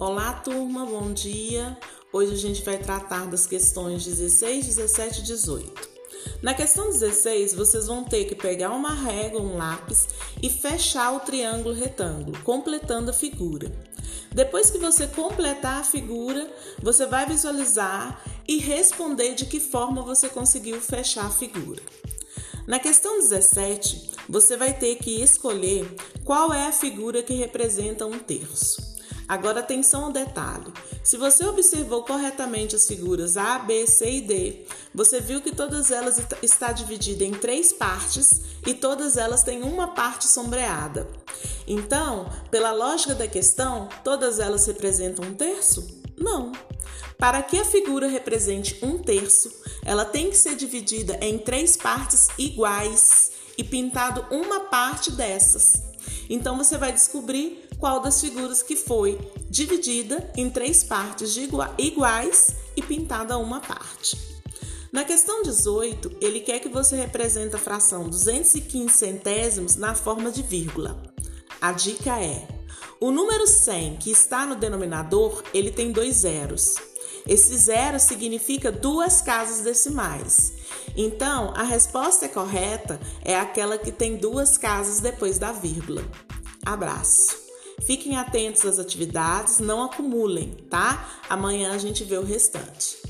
Olá, turma, bom dia. Hoje a gente vai tratar das questões 16, 17 e 18. Na questão 16, vocês vão ter que pegar uma régua, um lápis e fechar o triângulo retângulo, completando a figura. Depois que você completar a figura, você vai visualizar e responder de que forma você conseguiu fechar a figura. Na questão 17, você vai ter que escolher qual é a figura que representa um terço. Agora atenção ao detalhe. Se você observou corretamente as figuras A, B, C e D, você viu que todas elas está dividida em três partes e todas elas têm uma parte sombreada. Então, pela lógica da questão, todas elas representam um terço? Não. Para que a figura represente um terço, ela tem que ser dividida em três partes iguais e pintado uma parte dessas. Então você vai descobrir qual das figuras que foi dividida em três partes iguais e pintada uma parte. Na questão 18, ele quer que você represente a fração 215 centésimos na forma de vírgula. A dica é: o número 100 que está no denominador, ele tem dois zeros. Esse zero significa duas casas decimais. Então, a resposta correta é aquela que tem duas casas depois da vírgula. Abraço! Fiquem atentos às atividades, não acumulem, tá? Amanhã a gente vê o restante.